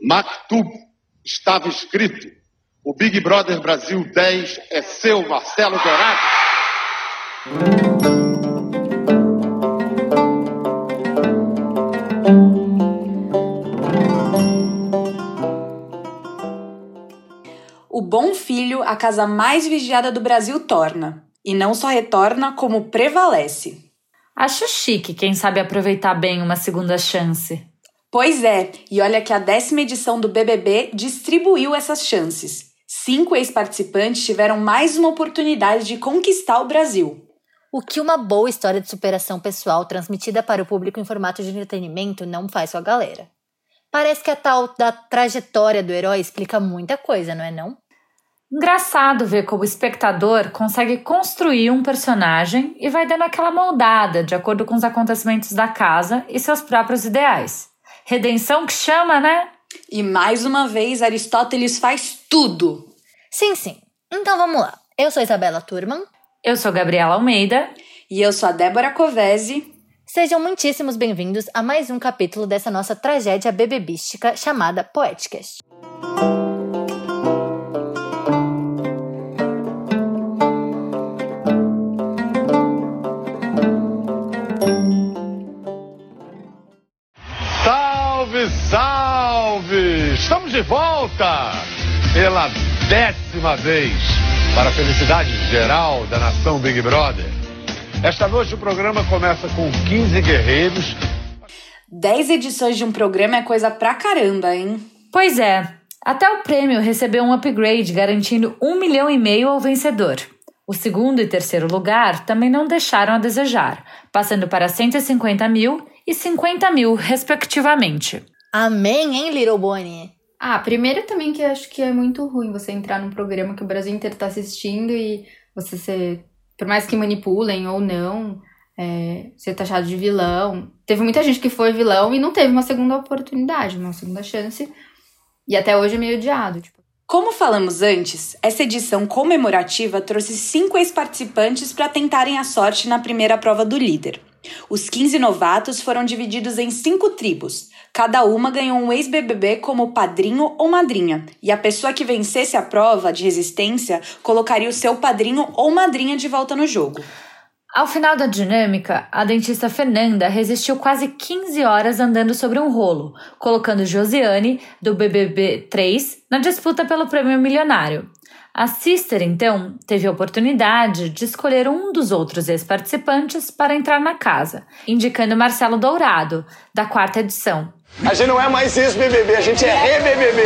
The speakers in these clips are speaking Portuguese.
Maktub estava escrito: o Big Brother Brasil 10 é seu, Marcelo Dourado. O bom filho, a casa mais vigiada do Brasil, torna. E não só retorna, como prevalece. Acho chique quem sabe aproveitar bem uma segunda chance. Pois é, e olha que a décima edição do BBB distribuiu essas chances. Cinco ex-participantes tiveram mais uma oportunidade de conquistar o Brasil. O que uma boa história de superação pessoal transmitida para o público em formato de entretenimento não faz com a galera. Parece que a tal da trajetória do herói explica muita coisa, não é não? Engraçado ver como o espectador consegue construir um personagem e vai dando aquela moldada de acordo com os acontecimentos da casa e seus próprios ideais. Redenção que chama, né? E mais uma vez, Aristóteles faz tudo. Sim, sim. Então vamos lá. Eu sou Isabela Turman. Eu sou Gabriela Almeida. E eu sou a Débora Covese. Sejam muitíssimos bem-vindos a mais um capítulo dessa nossa tragédia bebebística chamada Poéticas. Pela décima vez para a felicidade geral da nação Big Brother. Esta noite o programa começa com 15 guerreiros. 10 edições de um programa é coisa pra caramba, hein? Pois é. Até o prêmio recebeu um upgrade garantindo um milhão e meio ao vencedor. O segundo e terceiro lugar também não deixaram a desejar, passando para 150 mil e 50 mil, respectivamente. Amém, hein, Little Bonnie? Ah, primeiro também que eu acho que é muito ruim você entrar num programa que o Brasil inteiro tá assistindo e você ser, por mais que manipulem ou não, é, ser taxado de vilão. Teve muita gente que foi vilão e não teve uma segunda oportunidade, uma segunda chance. E até hoje é meio odiado. Tipo. Como falamos antes, essa edição comemorativa trouxe cinco ex-participantes para tentarem a sorte na primeira prova do líder. Os 15 novatos foram divididos em cinco tribos. Cada uma ganhou um ex-BBB como padrinho ou madrinha, e a pessoa que vencesse a prova de resistência colocaria o seu padrinho ou madrinha de volta no jogo. Ao final da dinâmica, a dentista Fernanda resistiu quase 15 horas andando sobre um rolo, colocando Josiane, do BBB 3, na disputa pelo prêmio milionário. A Sister, então, teve a oportunidade de escolher um dos outros ex-participantes para entrar na casa, indicando Marcelo Dourado, da quarta edição. A gente não é mais ex-BBB, a gente é re-BBB.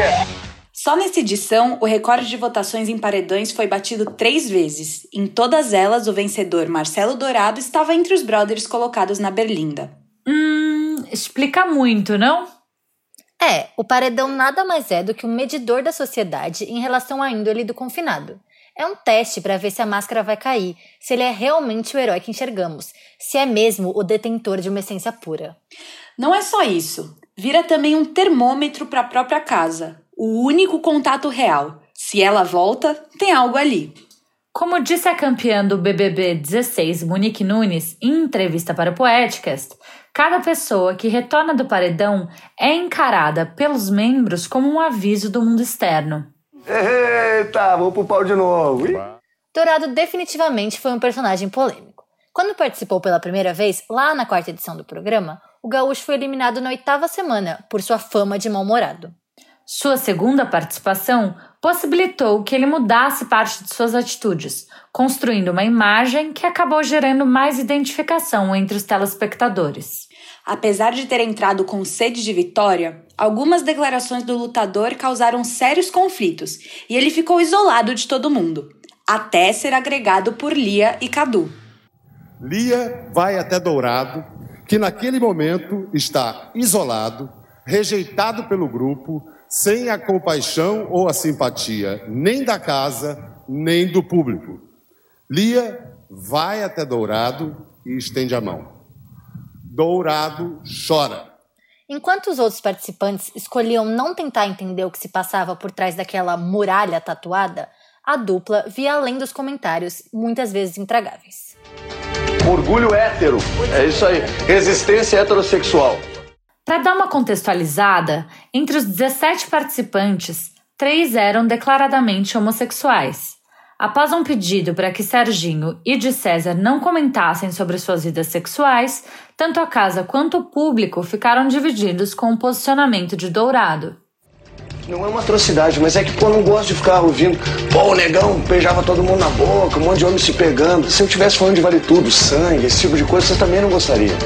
Só nessa edição, o recorde de votações em paredões foi batido três vezes. Em todas elas, o vencedor Marcelo Dourado estava entre os brothers colocados na Berlinda. Hum, explica muito, não? É, o paredão nada mais é do que um medidor da sociedade em relação à índole do confinado. É um teste para ver se a máscara vai cair, se ele é realmente o herói que enxergamos, se é mesmo o detentor de uma essência pura. Não é só isso. Vira também um termômetro para a própria casa, o único contato real. Se ela volta, tem algo ali. Como disse a campeã do BBB 16, Monique Nunes, em entrevista para o Poéticas, cada pessoa que retorna do paredão é encarada pelos membros como um aviso do mundo externo. Eita, vou pro pau de novo. Dourado definitivamente foi um personagem polêmico. Quando participou pela primeira vez, lá na quarta edição do programa, o gaúcho foi eliminado na oitava semana por sua fama de mal-humorado. Sua segunda participação possibilitou que ele mudasse parte de suas atitudes, construindo uma imagem que acabou gerando mais identificação entre os telespectadores. Apesar de ter entrado com sede de vitória, algumas declarações do lutador causaram sérios conflitos e ele ficou isolado de todo mundo, até ser agregado por Lia e Cadu. Lia vai até Dourado, que naquele momento está isolado, rejeitado pelo grupo, sem a compaixão ou a simpatia nem da casa, nem do público. Lia vai até Dourado e estende a mão. Dourado chora. Enquanto os outros participantes escolhiam não tentar entender o que se passava por trás daquela muralha tatuada, a dupla via além dos comentários, muitas vezes intragáveis. Orgulho hétero, é isso aí. Resistência heterossexual. Para dar uma contextualizada, entre os 17 participantes, três eram declaradamente homossexuais. Após um pedido para que Serginho e de César não comentassem sobre suas vidas sexuais, tanto a casa quanto o público ficaram divididos com o posicionamento de Dourado. Não é uma atrocidade, mas é que, pô, eu não gosto de ficar ouvindo. Pô, o negão beijava todo mundo na boca, um monte de homem se pegando. Se eu tivesse falando de vale tudo, sangue, esse tipo de coisa, você também não gostaria.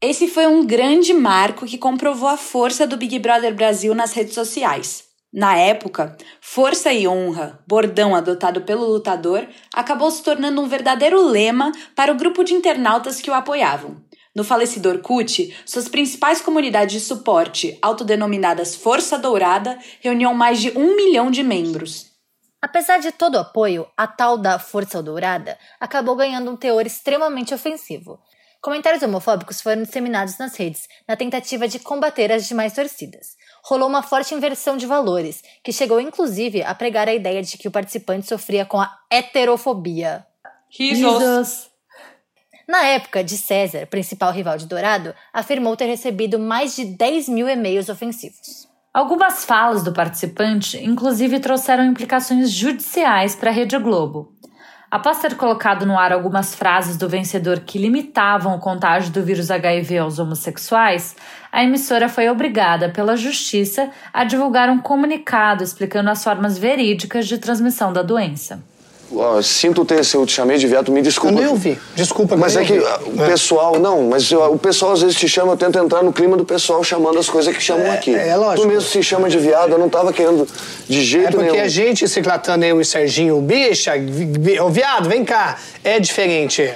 Esse foi um grande marco que comprovou a força do Big Brother Brasil nas redes sociais. Na época, força e honra, bordão adotado pelo lutador, acabou se tornando um verdadeiro lema para o grupo de internautas que o apoiavam. No falecido Orkut, suas principais comunidades de suporte, autodenominadas Força Dourada, reuniam mais de um milhão de membros. Apesar de todo o apoio, a tal da Força Dourada acabou ganhando um teor extremamente ofensivo. Comentários homofóbicos foram disseminados nas redes, na tentativa de combater as demais torcidas rolou uma forte inversão de valores, que chegou inclusive a pregar a ideia de que o participante sofria com a heterofobia. Risos! Na época, de César, principal rival de Dourado, afirmou ter recebido mais de 10 mil e-mails ofensivos. Algumas falas do participante, inclusive, trouxeram implicações judiciais para a Rede Globo. Após ter colocado no ar algumas frases do vencedor que limitavam o contágio do vírus HIV aos homossexuais, a emissora foi obrigada pela Justiça a divulgar um comunicado explicando as formas verídicas de transmissão da doença. Oh, sinto ter, se eu te chamei de viado, me desculpa. Eu nem ouvi. Desculpa. Mas é que ouvi. o pessoal, não, mas o pessoal às vezes te chama, eu tento entrar no clima do pessoal chamando as coisas que chamam aqui. é lógico. Tu mesmo se chama de viado, eu não tava querendo de É jeito porque nenhum. a gente se tratando eu e Serginho, bicha, vi- vi- ô viado, vem cá. É diferente.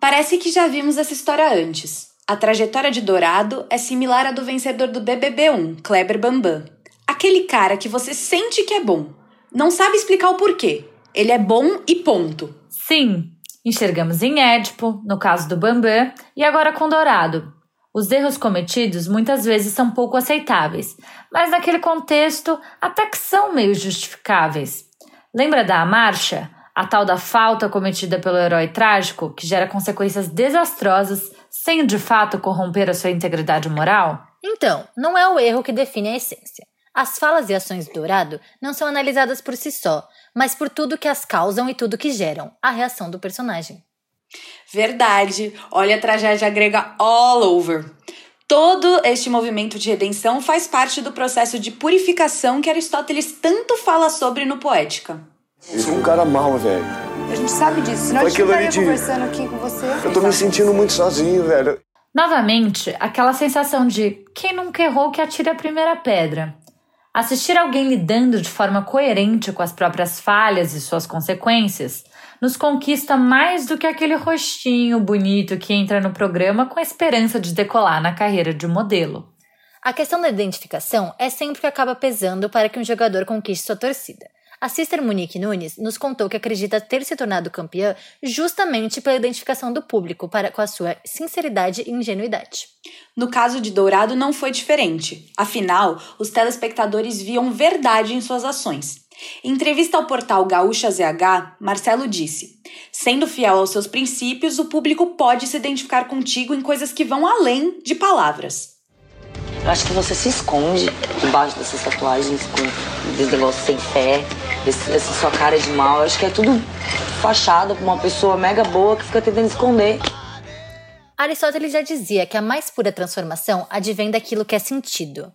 Parece que já vimos essa história antes. A trajetória de Dourado é similar à do vencedor do BBB1, Kleber Bambam. Aquele cara que você sente que é bom, não sabe explicar o porquê. Ele é bom e ponto. Sim, enxergamos em Édipo, no caso do Bambam, e agora com Dourado. Os erros cometidos muitas vezes são pouco aceitáveis, mas naquele contexto até que são meio justificáveis. Lembra da marcha? A tal da falta cometida pelo herói trágico, que gera consequências desastrosas sem de fato corromper a sua integridade moral? Então, não é o erro que define a essência. As falas e ações do Dourado não são analisadas por si só, mas por tudo que as causam e tudo que geram, a reação do personagem. Verdade. Olha a tragédia grega all over. Todo este movimento de redenção faz parte do processo de purificação que Aristóteles tanto fala sobre no Poética. Eu sou um cara mal, velho. A gente sabe disso, ali estaria de- conversando aqui com você. Eu tô me sentindo muito sozinho, velho. Novamente, aquela sensação de quem nunca errou que atire a primeira pedra. Assistir alguém lidando de forma coerente com as próprias falhas e suas consequências nos conquista mais do que aquele rostinho bonito que entra no programa com a esperança de decolar na carreira de modelo. A questão da identificação é sempre o que acaba pesando para que um jogador conquiste sua torcida. A Sister Monique Nunes nos contou que acredita ter se tornado campeã justamente pela identificação do público para com a sua sinceridade e ingenuidade. No caso de Dourado não foi diferente. Afinal, os telespectadores viam verdade em suas ações. Em entrevista ao portal Gaúcha ZH, Marcelo disse: Sendo fiel aos seus princípios, o público pode se identificar contigo em coisas que vão além de palavras. Eu acho que você se esconde debaixo dessas tatuagens com desse negócio sem fé, esse, essa sua cara de mal. Eu acho que é tudo fachada pra uma pessoa mega boa que fica tentando esconder. Aristóteles já dizia que a mais pura transformação advém daquilo que é sentido.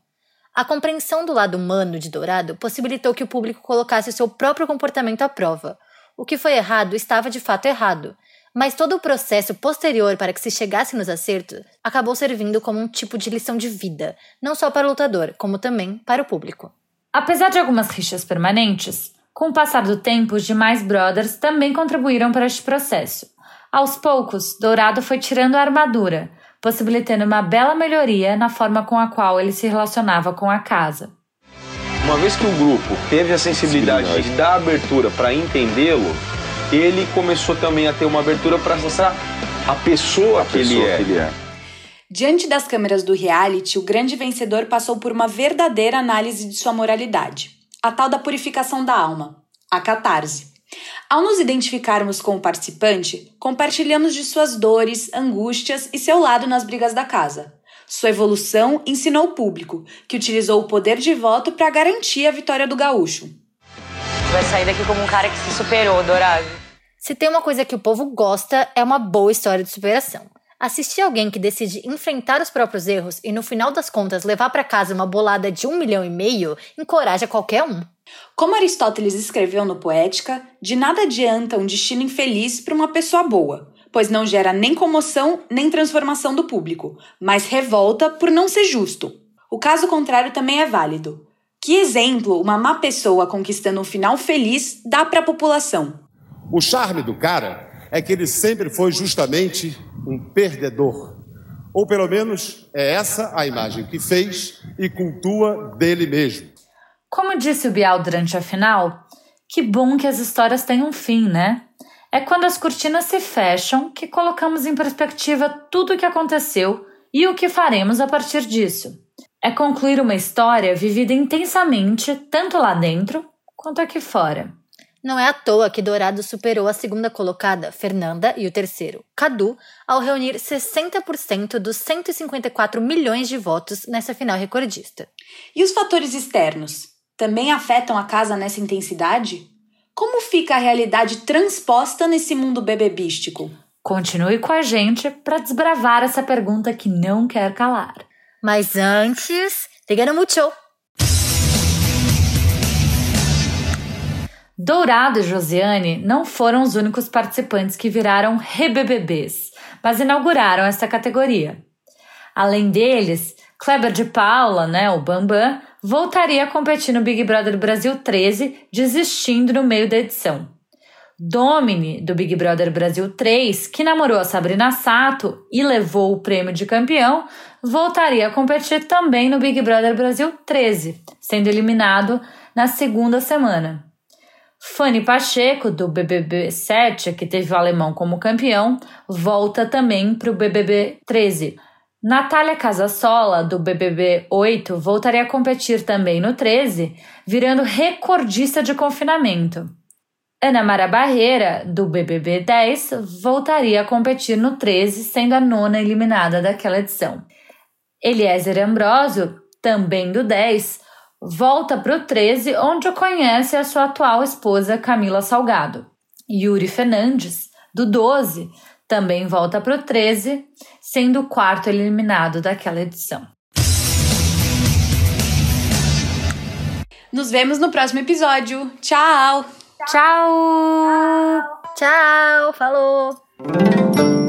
A compreensão do lado humano de Dourado possibilitou que o público colocasse o seu próprio comportamento à prova. O que foi errado estava de fato errado, mas todo o processo posterior para que se chegasse nos acertos acabou servindo como um tipo de lição de vida, não só para o lutador, como também para o público. Apesar de algumas rixas permanentes, com o passar do tempo, os demais brothers também contribuíram para este processo. Aos poucos, Dourado foi tirando a armadura, possibilitando uma bela melhoria na forma com a qual ele se relacionava com a casa. Uma vez que o grupo teve a sensibilidade de dar abertura para entendê-lo, ele começou também a ter uma abertura para mostrar a pessoa, que, ele é. Diante das câmeras do reality, o grande vencedor passou por uma verdadeira análise de sua moralidade, a tal da purificação da alma, a catarse. Ao nos identificarmos com o participante, compartilhamos de suas dores, angústias e seu lado nas brigas da casa. Sua evolução ensinou o público, que utilizou o poder de voto para garantir a vitória do gaúcho. Vai sair daqui como um cara que se superou, Dourado. Se tem uma coisa que o povo gosta, é uma boa história de superação. Assistir alguém que decide enfrentar os próprios erros e, no final das contas, levar para casa uma bolada de um milhão e meio encoraja qualquer um. Como Aristóteles escreveu no Poética, de nada adianta um destino infeliz para uma pessoa boa, pois não gera nem comoção nem transformação do público, mas revolta por não ser justo. O caso contrário também é válido. Que exemplo uma má pessoa conquistando um final feliz dá para a população? O charme do cara é que ele sempre foi justamente um perdedor. Ou pelo menos é essa a imagem que fez e cultua dele mesmo. Como disse o Bial durante a final, que bom que as histórias têm um fim, né? É quando as cortinas se fecham que colocamos em perspectiva tudo o que aconteceu e o que faremos a partir disso. É concluir uma história vivida intensamente, tanto lá dentro quanto aqui fora. Não é à toa que Dourado superou a segunda colocada, Fernanda, e o terceiro, Cadu, ao reunir 60% dos 154 milhões de votos nessa final recordista. E os fatores externos? também afetam a casa nessa intensidade? Como fica a realidade transposta nesse mundo bebebístico? Continue com a gente para desbravar essa pergunta que não quer calar. Mas antes, no mucho! Dourado e Josiane não foram os únicos participantes que viraram rebebebês, mas inauguraram essa categoria. Além deles, Kleber de Paula, né, o Bambam, voltaria a competir no Big Brother Brasil 13, desistindo no meio da edição. Domini, do Big Brother Brasil 3, que namorou a Sabrina Sato e levou o prêmio de campeão, voltaria a competir também no Big Brother Brasil 13, sendo eliminado na segunda semana. Fanny Pacheco, do BBB 7, que teve o alemão como campeão, volta também para o BBB 13, Natália Casasola, do BBB 8, voltaria a competir também no 13, virando recordista de confinamento. Ana Mara Barreira, do BBB 10, voltaria a competir no 13, sendo a nona eliminada daquela edição. Eliezer Ambrosio, também do 10, volta para o 13, onde conhece a sua atual esposa Camila Salgado. Yuri Fernandes, do 12, também volta para o 13, sendo o quarto eliminado daquela edição. Nos vemos no próximo episódio. Tchau! Tchau! Tchau! Falou!